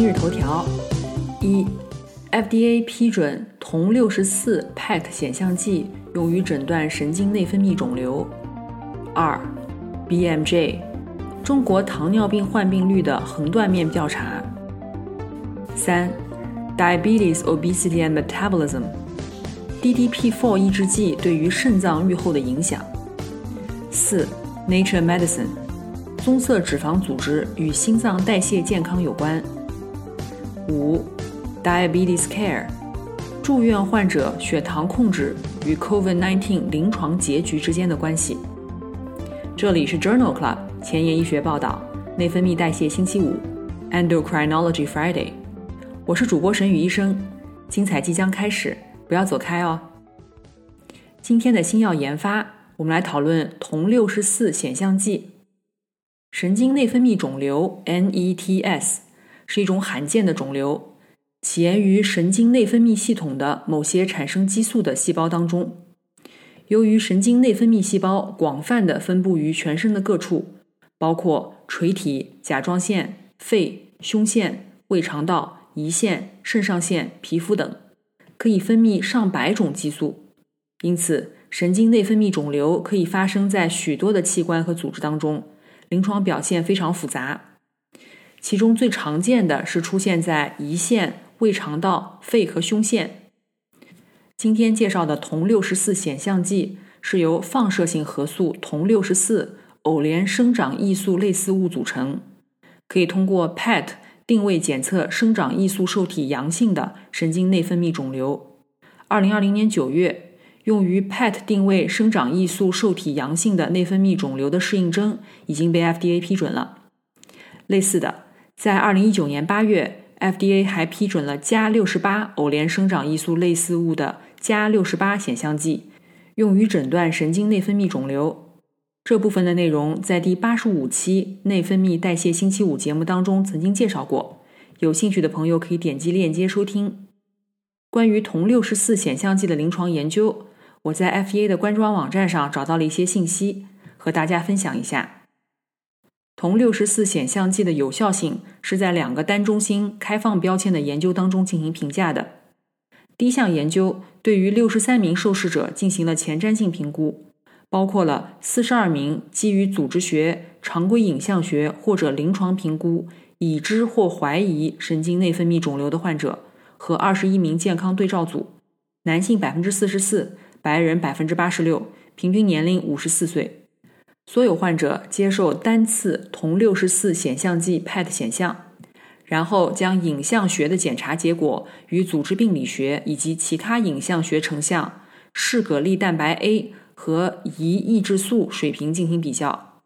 今日头条：一，FDA 批准铜六十四 PET 显像剂用于诊断神经内分泌肿瘤。二，BMJ 中国糖尿病患病率的横断面调查。三，Diabetes, Obesity and Metabolism DDP4 抑制剂对于肾脏预后的影响。四，Nature Medicine 棕色脂肪组织与心脏代谢健康有关。五，Diabetes Care，住院患者血糖控制与 COVID-19 临床结局之间的关系。这里是 Journal Club 前沿医学报道，内分泌代谢星期五，Endocrinology Friday。我是主播沈宇医生，精彩即将开始，不要走开哦。今天的新药研发，我们来讨论铜六十四显像剂。神经内分泌肿瘤 （NETs）。是一种罕见的肿瘤，起源于神经内分泌系统的某些产生激素的细胞当中。由于神经内分泌细胞广泛的分布于全身的各处，包括垂体、甲状腺、肺、胸腺、胃肠道、胰腺、肾上腺、皮肤等，可以分泌上百种激素。因此，神经内分泌肿瘤可以发生在许多的器官和组织当中，临床表现非常复杂。其中最常见的是出现在胰腺、胃肠道、肺和胸腺。今天介绍的铜六十四显像剂是由放射性核素铜六十四偶联生长异素类似物组成，可以通过 PET 定位检测生长异素受体阳性的神经内分泌肿瘤。二零二零年九月，用于 PET 定位生长异素受体阳性的内分泌肿瘤的适应症已经被 FDA 批准了。类似的。在二零一九年八月，FDA 还批准了镓六十八偶联生长异素类似物的镓六十八显像剂，用于诊断神经内分泌肿瘤。这部分的内容在第八十五期内分泌代谢星期五节目当中曾经介绍过，有兴趣的朋友可以点击链接收听。关于铜六十四显像剂的临床研究，我在 FDA 的官方网站上找到了一些信息，和大家分享一下。同六十四显像剂的有效性是在两个单中心开放标签的研究当中进行评价的。第一项研究对于六十三名受试者进行了前瞻性评估，包括了四十二名基于组织学、常规影像学或者临床评估已知或怀疑神经内分泌肿瘤的患者和二十一名健康对照组，男性百分之四十四，白人百分之八十六，平均年龄五十四岁。所有患者接受单次铜六十四显像剂 PET 显像，然后将影像学的检查结果与组织病理学以及其他影像学成像、视葛粒蛋白 A 和胰抑制素水平进行比较。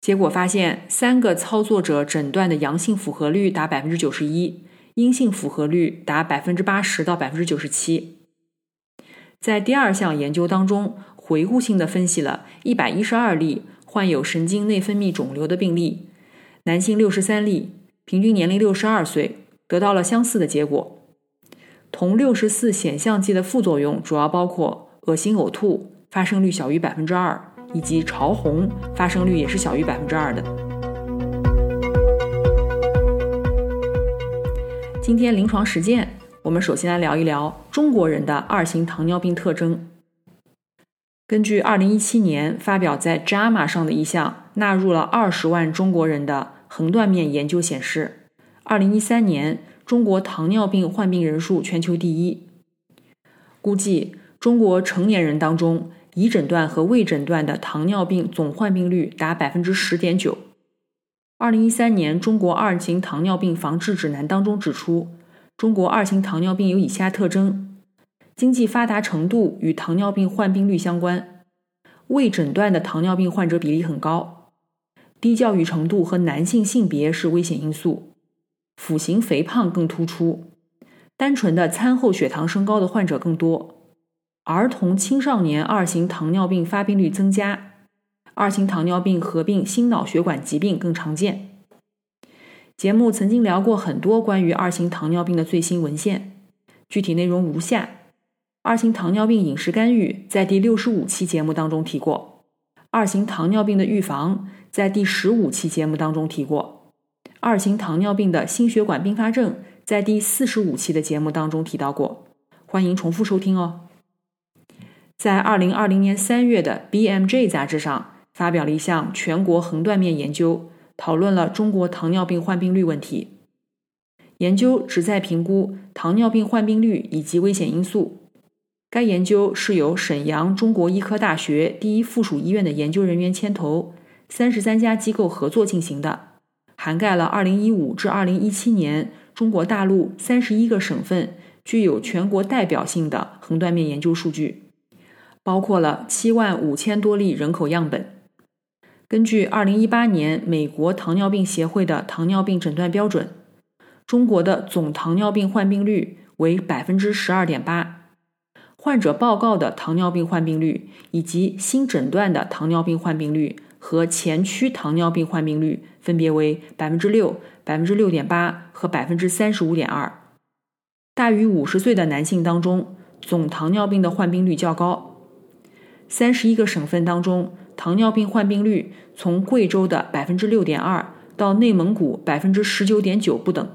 结果发现，三个操作者诊断的阳性符合率达百分之九十一，阴性符合率达百分之八十到百分之九十七。在第二项研究当中。回顾性的分析了一百一十二例患有神经内分泌肿瘤的病例，男性六十三例，平均年龄六十二岁，得到了相似的结果。同六十四显像剂的副作用主要包括恶心呕吐，发生率小于百分之二，以及潮红，发生率也是小于百分之二的。今天临床实践，我们首先来聊一聊中国人的二型糖尿病特征。根据2017年发表在《JAMA》上的一项纳入了20万中国人的横断面研究显示，2013年中国糖尿病患病人数全球第一。估计中国成年人当中，已诊断和未诊断的糖尿病总患病率达百分之十点九。2013年中国二型糖尿病防治指南当中指出，中国二型糖尿病有以下特征。经济发达程度与糖尿病患病率相关，未诊断的糖尿病患者比例很高。低教育程度和男性性别是危险因素，腹型肥胖更突出，单纯的餐后血糖升高的患者更多，儿童青少年二型糖尿病发病率增加，二型糖尿病合并心脑血管疾病更常见。节目曾经聊过很多关于二型糖尿病的最新文献，具体内容如下：二型糖尿病饮食干预在第六十五期节目当中提过；二型糖尿病的预防在第十五期节目当中提过；二型糖尿病的心血管并发症在第四十五期的节目当中提到过，欢迎重复收听哦。在二零二零年三月的 BMJ 杂志上发表了一项全国横断面研究。讨论了中国糖尿病患病率问题。研究旨在评估糖尿病患病率以及危险因素。该研究是由沈阳中国医科大学第一附属医院的研究人员牵头，三十三家机构合作进行的，涵盖了二零一五至二零一七年中国大陆三十一个省份具有全国代表性的横断面研究数据，包括了七万五千多例人口样本。根据二零一八年美国糖尿病协会的糖尿病诊断标准，中国的总糖尿病患病率为百分之十二点八，患者报告的糖尿病患病率以及新诊断的糖尿病患病率和前驱糖尿病患病率分别为百分之六、百分之六点八和百分之三十五点二。大于五十岁的男性当中，总糖尿病的患病率较高，三十一个省份当中。糖尿病患病率从贵州的百分之六点二到内蒙古百分之十九点九不等，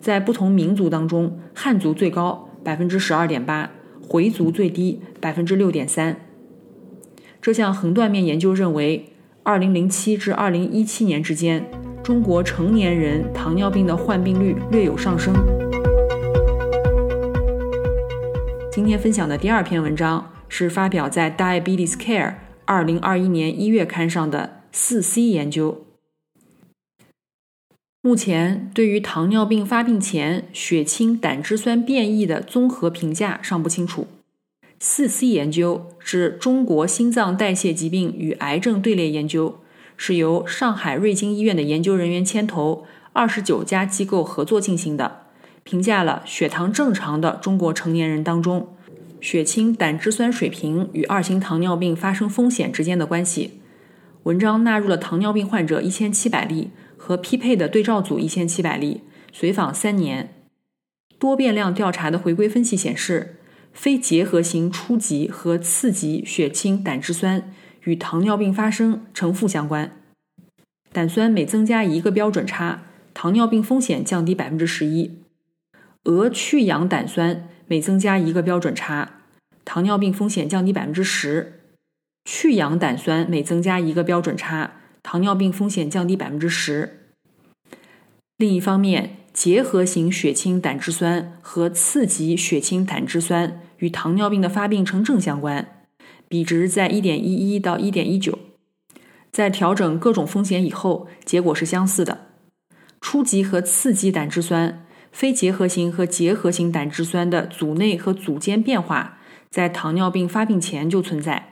在不同民族当中，汉族最高百分之十二点八，回族最低百分之六点三。这项横断面研究认为，二零零七至二零一七年之间，中国成年人糖尿病的患病率略有上升。今天分享的第二篇文章是发表在《Diabetes Care》。二零二一年一月刊上的四 C 研究，目前对于糖尿病发病前血清胆汁酸变异的综合评价尚不清楚。四 C 研究是中国心脏代谢疾病与癌症队列研究，是由上海瑞金医院的研究人员牵头，二十九家机构合作进行的，评价了血糖正常的中国成年人当中。血清胆汁酸水平与二型糖尿病发生风险之间的关系。文章纳入了糖尿病患者一千七百例和匹配的对照组一千七百例，随访三年。多变量调查的回归分析显示，非结合型初级和次级血清胆汁酸与糖尿病发生呈负相关。胆酸每增加一个标准差，糖尿病风险降低百分之十一。额去氧胆酸。每增加一个标准差，糖尿病风险降低百分之十；去氧胆酸每增加一个标准差，糖尿病风险降低百分之十。另一方面，结合型血清胆汁酸和次级血清胆汁酸与糖尿病的发病呈正相关，比值在一点一一到一点一九。在调整各种风险以后，结果是相似的。初级和次级胆汁酸。非结合型和结合型胆汁酸的组内和组间变化，在糖尿病发病前就存在。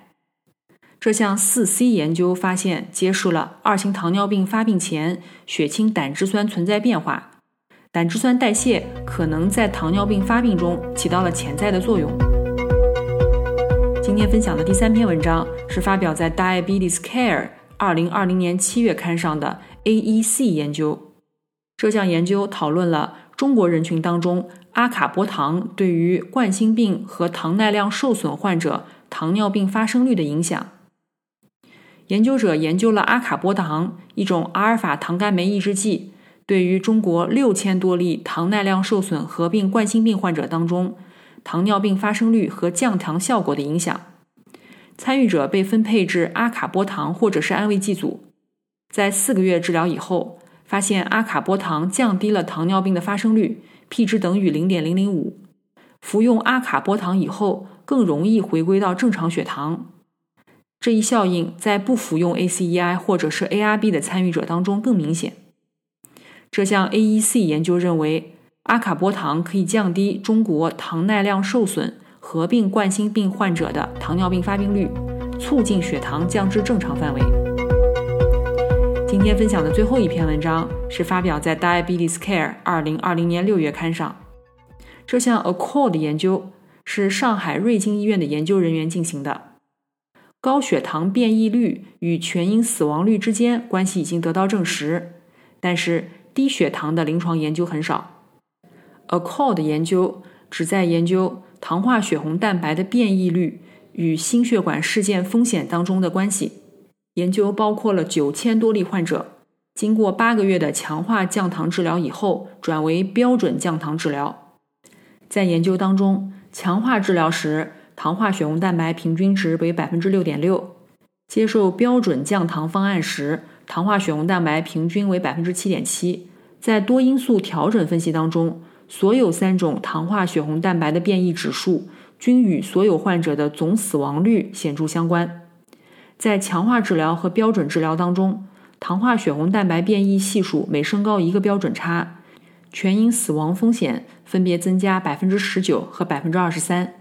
这项四 C 研究发现，揭示了二型糖尿病发病前血清胆汁酸存在变化，胆汁酸代谢可能在糖尿病发病中起到了潜在的作用。今天分享的第三篇文章是发表在《Diabetes Care》二零二零年七月刊上的 AEC 研究。这项研究讨论了。中国人群当中，阿卡波糖对于冠心病和糖耐量受损患者糖尿病发生率的影响。研究者研究了阿卡波糖一种阿尔法糖苷酶抑制剂对于中国六千多例糖耐量受损合并冠心病患者当中糖尿病发生率和降糖效果的影响。参与者被分配至阿卡波糖或者是安慰剂组，在四个月治疗以后。发现阿卡波糖降低了糖尿病的发生率，P 值等于零点零零五。服用阿卡波糖以后，更容易回归到正常血糖。这一效应在不服用 ACEI 或者是 ARB 的参与者当中更明显。这项 AEC 研究认为，阿卡波糖可以降低中国糖耐量受损合并冠心病患者的糖尿病发病率，促进血糖降至正常范围。今天分享的最后一篇文章是发表在《Diabetes Care》二零二零年六月刊上。这项 ACCORD 研究是上海瑞金医院的研究人员进行的。高血糖变异率与全因死亡率之间关系已经得到证实，但是低血糖的临床研究很少。ACCORD 研究旨在研究糖化血红蛋白的变异率与心血管事件风险当中的关系。研究包括了九千多例患者，经过八个月的强化降糖治疗以后，转为标准降糖治疗。在研究当中，强化治疗时糖化血红蛋白平均值为百分之六点六；接受标准降糖方案时，糖化血红蛋白平均为百分之七点七。在多因素调整分析当中，所有三种糖化血红蛋白的变异指数均与所有患者的总死亡率显著相关。在强化治疗和标准治疗当中，糖化血红蛋白变异系数每升高一个标准差，全因死亡风险分别增加百分之十九和百分之二十三。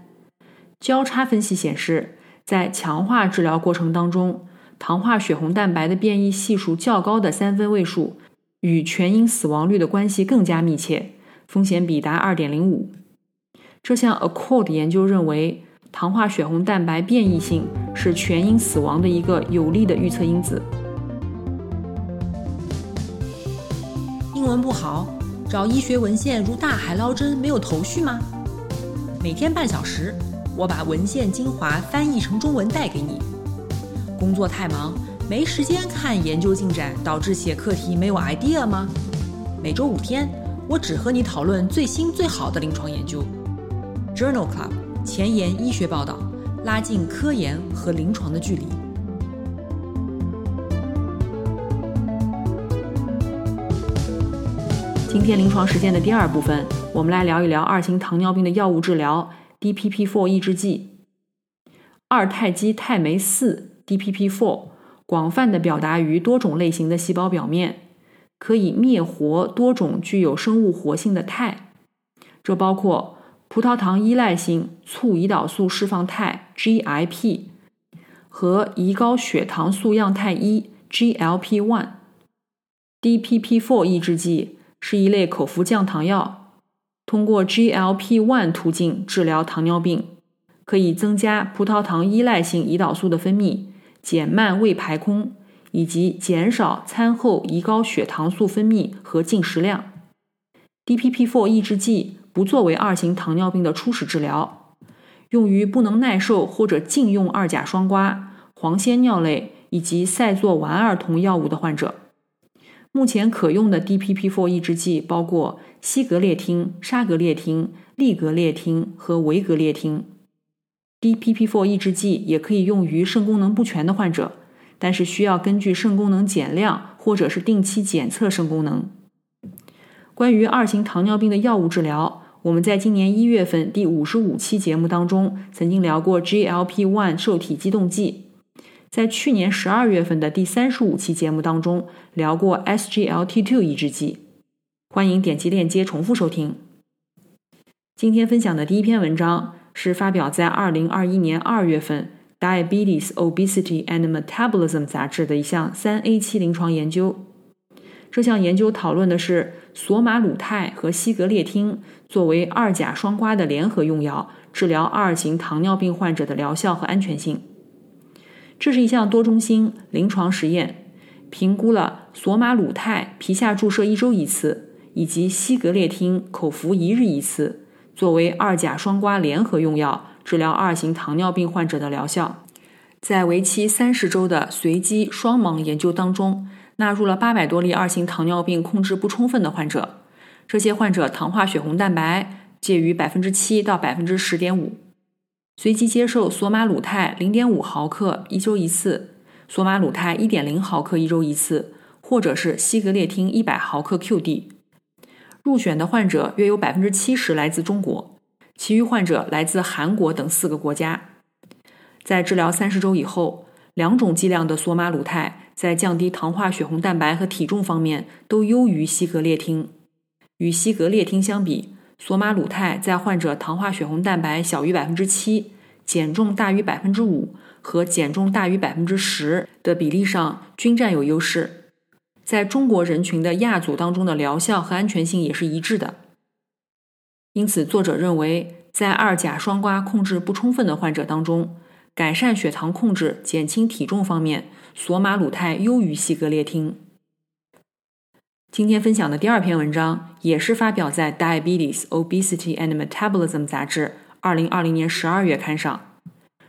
交叉分析显示，在强化治疗过程当中，糖化血红蛋白的变异系数较高的三分位数与全因死亡率的关系更加密切，风险比达二点零五。这项 ACCORD 研究认为。糖化血红蛋白变异性是全因死亡的一个有力的预测因子。英文不好，找医学文献如大海捞针，没有头绪吗？每天半小时，我把文献精华翻译成中文带给你。工作太忙，没时间看研究进展，导致写课题没有 idea 吗？每周五天，我只和你讨论最新最好的临床研究。Journal Club。前沿医学报道，拉近科研和临床的距离。今天临床实践的第二部分，我们来聊一聊二型糖尿病的药物治疗 DPP-4 抑制剂。二肽基肽酶四 DPP-4 广泛的表达于多种类型的细胞表面，可以灭活多种具有生物活性的肽，这包括。葡萄糖依赖性促胰岛素释放肽 （GIP） 和胰高血糖素样肽一 （GLP-1）。DPP-4 抑制剂是一类口服降糖药，通过 GLP-1 途径治疗糖尿病，可以增加葡萄糖依赖性胰岛素的分泌，减慢胃排空，以及减少餐后胰高血糖素分泌和进食量。DPP-4 抑制剂。不作为二型糖尿病的初始治疗，用于不能耐受或者禁用二甲双胍、磺酰脲类以及塞唑烷儿酮药物的患者。目前可用的 DPP-4 抑制剂包括西格列汀、沙格列汀、利格列汀和维格列汀。DPP-4 抑制剂也可以用于肾功能不全的患者，但是需要根据肾功能减量或者是定期检测肾功能。关于二型糖尿病的药物治疗，我们在今年一月份第五十五期节目当中曾经聊过 GLP-1 受体激动剂，在去年十二月份的第三十五期节目当中聊过 SGLT2 抑制剂。欢迎点击链接重复收听。今天分享的第一篇文章是发表在二零二一年二月份《Diabetes, Obesity and Metabolism》杂志的一项三 A 期临床研究。这项研究讨论的是索马鲁肽和西格列汀作为二甲双胍的联合用药治疗二型糖尿病患者的疗效和安全性。这是一项多中心临床实验，评估了索马鲁肽皮下注射一周一次，以及西格列汀口服一日一次作为二甲双胍联合用药治疗二型糖尿病患者的疗效。在为期三十周的随机双盲研究当中。纳入了八百多例二型糖尿病控制不充分的患者，这些患者糖化血红蛋白介于百分之七到百分之十点五，随机接受索马鲁肽零点五毫克一周一次，索马鲁肽一点零毫克一周一次，或者是西格列汀一百毫克 QD。入选的患者约有百分之七十来自中国，其余患者来自韩国等四个国家。在治疗三十周以后，两种剂量的索马鲁肽。在降低糖化血红蛋白和体重方面都优于西格列汀。与西格列汀相比，索马鲁肽在患者糖化血红蛋白小于百分之七、减重大于百分之五和减重大于百分之十的比例上均占有优势。在中国人群的亚组当中的疗效和安全性也是一致的。因此，作者认为，在二甲双胍控制不充分的患者当中，改善血糖控制、减轻体重方面，索马鲁肽优于西格列汀。今天分享的第二篇文章也是发表在《Diabetes, Obesity and Metabolism》杂志二零二零年十二月刊上。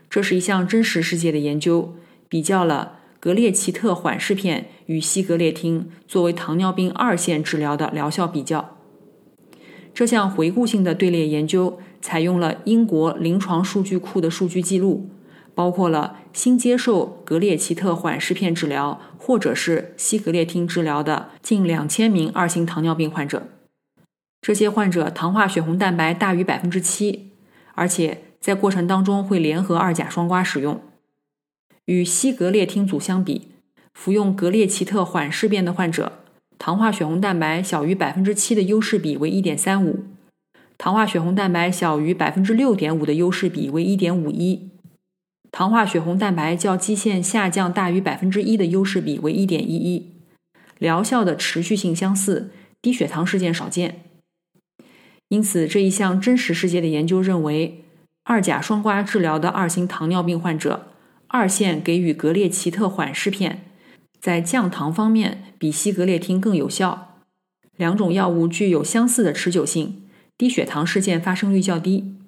这是一项真实世界的研究，比较了格列齐特缓释片与西格列汀作为糖尿病二线治疗的疗效比较。这项回顾性的队列研究采用了英国临床数据库的数据记录。包括了新接受格列齐特缓释片治疗或者是西格列汀治疗的近两千名二型糖尿病患者，这些患者糖化血红蛋白大于百分之七，而且在过程当中会联合二甲双胍使用。与西格列汀组相比，服用格列齐特缓释片的患者，糖化血红蛋白小于百分之七的优势比为一点三五，糖化血红蛋白小于百分之六点五的优势比为一点五一。糖化血红蛋白较基线下降大于百分之一的优势比为一点一一，疗效的持续性相似，低血糖事件少见。因此，这一项真实世界的研究认为，二甲双胍治疗的二型糖尿病患者，二线给予格列齐特缓释片，在降糖方面比西格列汀更有效。两种药物具有相似的持久性，低血糖事件发生率较低。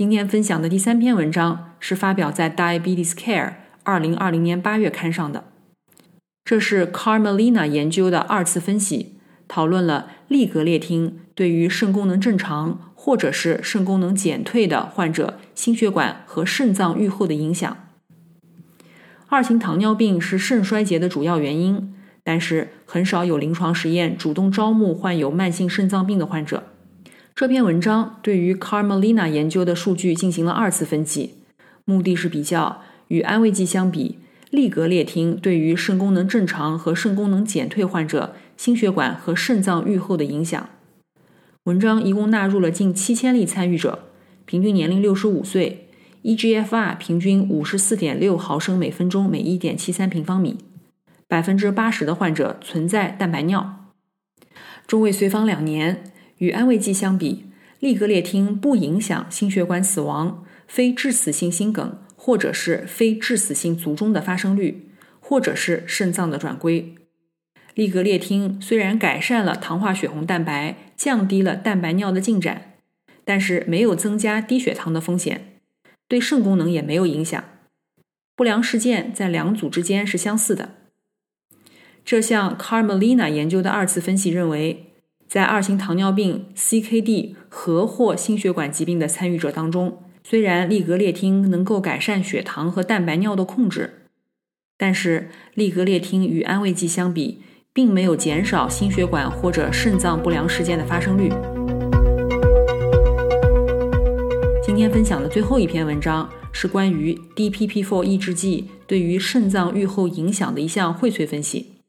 今天分享的第三篇文章是发表在《Diabetes Care》二零二零年八月刊上的。这是 Carmelina 研究的二次分析，讨论了利格列汀对于肾功能正常或者是肾功能减退的患者心血管和肾脏预后的影响。二型糖尿病是肾衰竭的主要原因，但是很少有临床实验主动招募患有慢性肾脏病的患者。这篇文章对于 Carmelina 研究的数据进行了二次分析，目的是比较与安慰剂相比，利格列汀对于肾功能正常和肾功能减退患者心血管和肾脏预后的影响。文章一共纳入了近七千例参与者，平均年龄六十五岁，eGFR 平均五十四点六毫升每分钟每一点七三平方米，百分之八十的患者存在蛋白尿，中位随访两年。与安慰剂相比，利格列汀不影响心血管死亡、非致死性心梗或者是非致死性卒中的发生率，或者是肾脏的转归。利格列汀虽然改善了糖化血红蛋白，降低了蛋白尿的进展，但是没有增加低血糖的风险，对肾功能也没有影响。不良事件在两组之间是相似的。这项 Carmelina 研究的二次分析认为。在二型糖尿病 （CKD） 和或心血管疾病的参与者当中，虽然利格列汀能够改善血糖和蛋白尿的控制，但是利格列汀与安慰剂相比，并没有减少心血管或者肾脏不良事件的发生率。今天分享的最后一篇文章是关于 DPP-4 抑制剂对于肾脏预后影响的一项荟萃分析。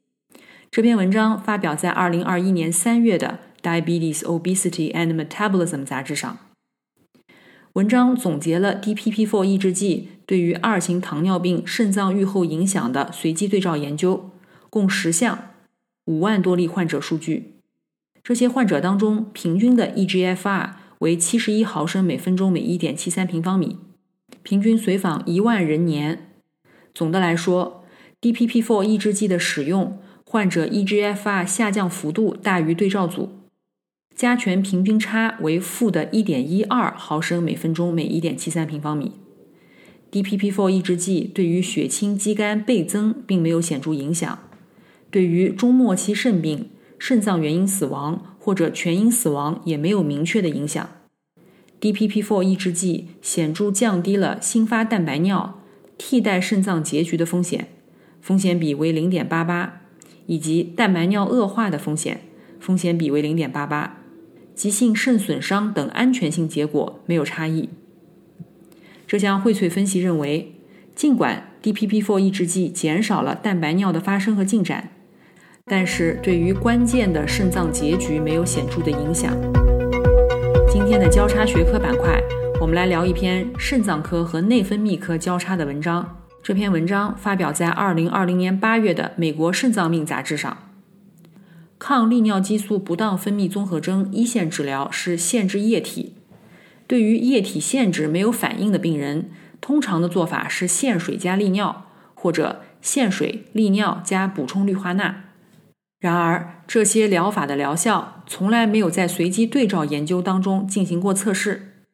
这篇文章发表在二零二一年三月的《Diabetes, Obesity and Metabolism》杂志上。文章总结了 DPP-4 抑制剂对于二型糖尿病肾脏预后影响的随机对照研究，共十项，五万多例患者数据。这些患者当中，平均的 eGFR 为七十一毫升每分钟每一点七三平方米，平均随访一万人年。总的来说，DPP-4 抑制剂的使用。患者 eGFR 下降幅度大于对照组，加权平均差为负的1.12毫升每分钟每1.73平方米。DPP-4 抑制剂对于血清肌酐倍增并没有显著影响，对于中末期肾病、肾脏原因死亡或者全因死亡也没有明确的影响。DPP-4 抑制剂显著降低了新发蛋白尿、替代肾脏结局的风险，风险比为0.88。以及蛋白尿恶化的风险，风险比为零点八八，急性肾损伤等安全性结果没有差异。这项荟萃分析认为，尽管 DPP-4 抑制剂减少了蛋白尿的发生和进展，但是对于关键的肾脏结局没有显著的影响。今天的交叉学科板块，我们来聊一篇肾脏科和内分泌科交叉的文章。这篇文章发表在2020年8月的《美国肾脏病杂志》上。抗利尿激素不当分泌综合征一线治疗是限制液体。对于液体限制没有反应的病人，通常的做法是限水加利尿，或者限水利尿加补充氯化钠。然而，这些疗法的疗效从来没有在随机对照研究当中进行过测试。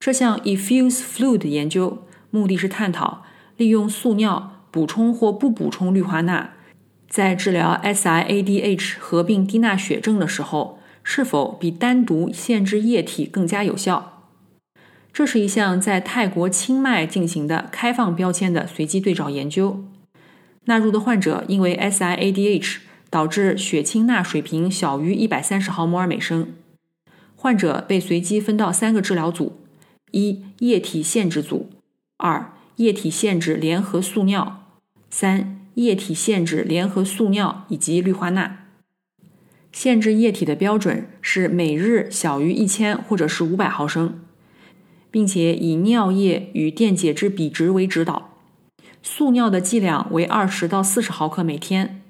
这项 Effuse Fluid 研究目的是探讨利用速尿补充或不补充氯化钠。在治疗 SIADH 合并低钠血症的时候，是否比单独限制液体更加有效？这是一项在泰国清迈进行的开放标签的随机对照研究。纳入的患者因为 SIADH 导致血清钠水平小于130毫摩尔每升，患者被随机分到三个治疗组：一、液体限制组；二、液体限制联合速尿；三。液体限制联合速尿以及氯化钠。限制液体的标准是每日小于一千或者是五百毫升，并且以尿液与电解质比值为指导。速尿的剂量为二十到四十毫克每天，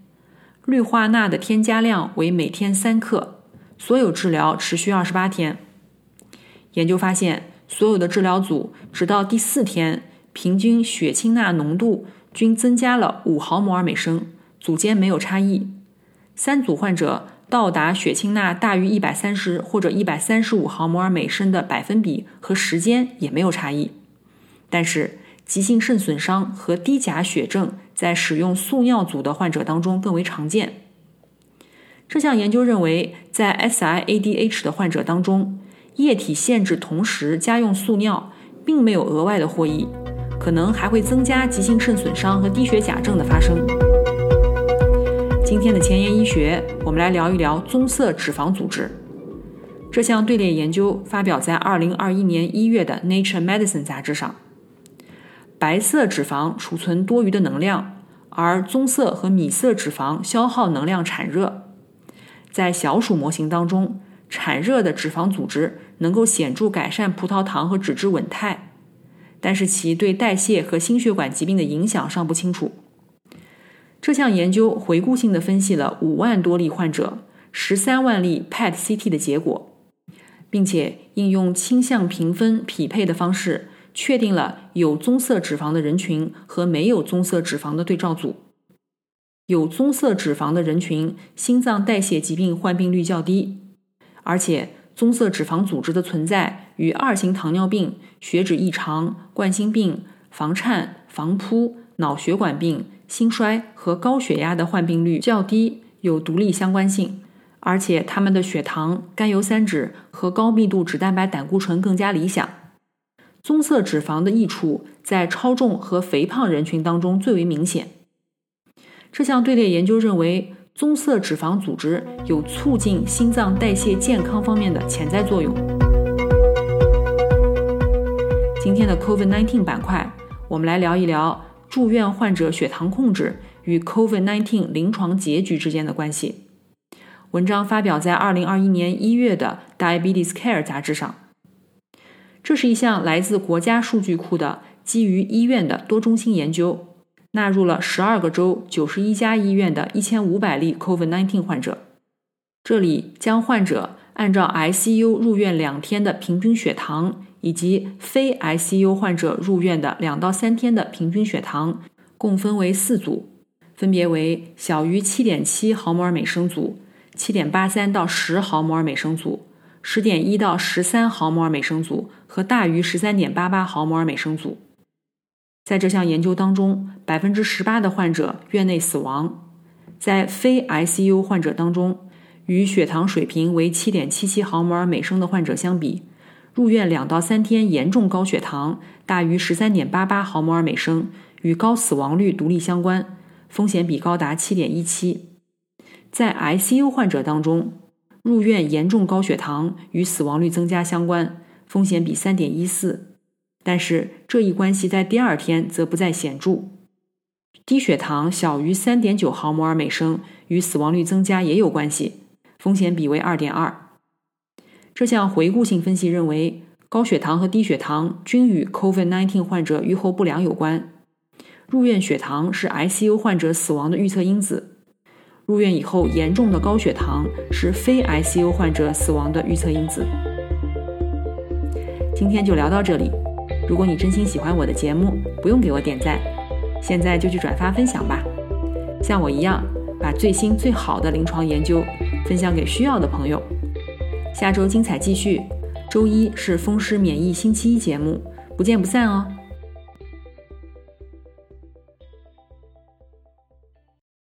氯化钠的添加量为每天三克。所有治疗持续二十八天。研究发现，所有的治疗组直到第四天，平均血清钠浓度。均增加了五毫摩尔每升，组间没有差异。三组患者到达血清钠大于一百三十或者一百三十五毫摩尔每升的百分比和时间也没有差异。但是，急性肾损伤和低钾血症在使用速尿组的患者当中更为常见。这项研究认为，在 SIADH 的患者当中，液体限制同时加用速尿，并没有额外的获益。可能还会增加急性肾损伤和低血钾症的发生。今天的前沿医学，我们来聊一聊棕色脂肪组织。这项队列研究发表在2021年1月的《Nature Medicine》杂志上。白色脂肪储存多余的能量，而棕色和米色脂肪消耗能量产热。在小鼠模型当中，产热的脂肪组织能够显著改善葡萄糖和脂质稳态。但是其对代谢和心血管疾病的影响尚不清楚。这项研究回顾性的分析了五万多例患者、十三万例 PET-CT 的结果，并且应用倾向评分匹配的方式，确定了有棕色脂肪的人群和没有棕色脂肪的对照组。有棕色脂肪的人群心脏代谢疾病患病率较低，而且。棕色脂肪组织的存在与二型糖尿病、血脂异常、冠心病、房颤、房扑、脑血管病、心衰和高血压的患病率较低有独立相关性，而且他们的血糖、甘油三酯和高密度脂蛋白胆固醇更加理想。棕色脂肪的益处在超重和肥胖人群当中最为明显。这项队列研究认为。棕色脂肪组织有促进心脏代谢健康方面的潜在作用。今天的 COVID-19 板块，我们来聊一聊住院患者血糖控制与 COVID-19 临床结局之间的关系。文章发表在2021年1月的《Diabetes Care》杂志上。这是一项来自国家数据库的基于医院的多中心研究。纳入了十二个州、九十一家医院的一千五百例 COVID-19 患者。这里将患者按照 ICU 入院两天的平均血糖，以及非 ICU 患者入院的两到三天的平均血糖，共分为四组，分别为小于七点七毫摩尔每升组、七点八三到十毫摩尔每升组、十点一到十三毫摩尔每升组和大于十三点八八毫摩尔每升组。在这项研究当中，百分之十八的患者院内死亡。在非 ICU 患者当中，与血糖水平为七点七七毫摩尔每升的患者相比，入院两到三天严重高血糖大于十三点八八毫摩尔每升，与高死亡率独立相关，风险比高达七点一七。在 ICU 患者当中，入院严重高血糖与死亡率增加相关，风险比三点一四。但是这一关系在第二天则不再显著。低血糖小于三点九毫摩尔每升与死亡率增加也有关系，风险比为二点二。这项回顾性分析认为，高血糖和低血糖均与 COVID-19 患者预后不良有关。入院血糖是 ICU 患者死亡的预测因子。入院以后严重的高血糖是非 ICU 患者死亡的预测因子。今天就聊到这里。如果你真心喜欢我的节目，不用给我点赞，现在就去转发分享吧。像我一样，把最新最好的临床研究分享给需要的朋友。下周精彩继续，周一是风湿免疫星期一节目，不见不散哦。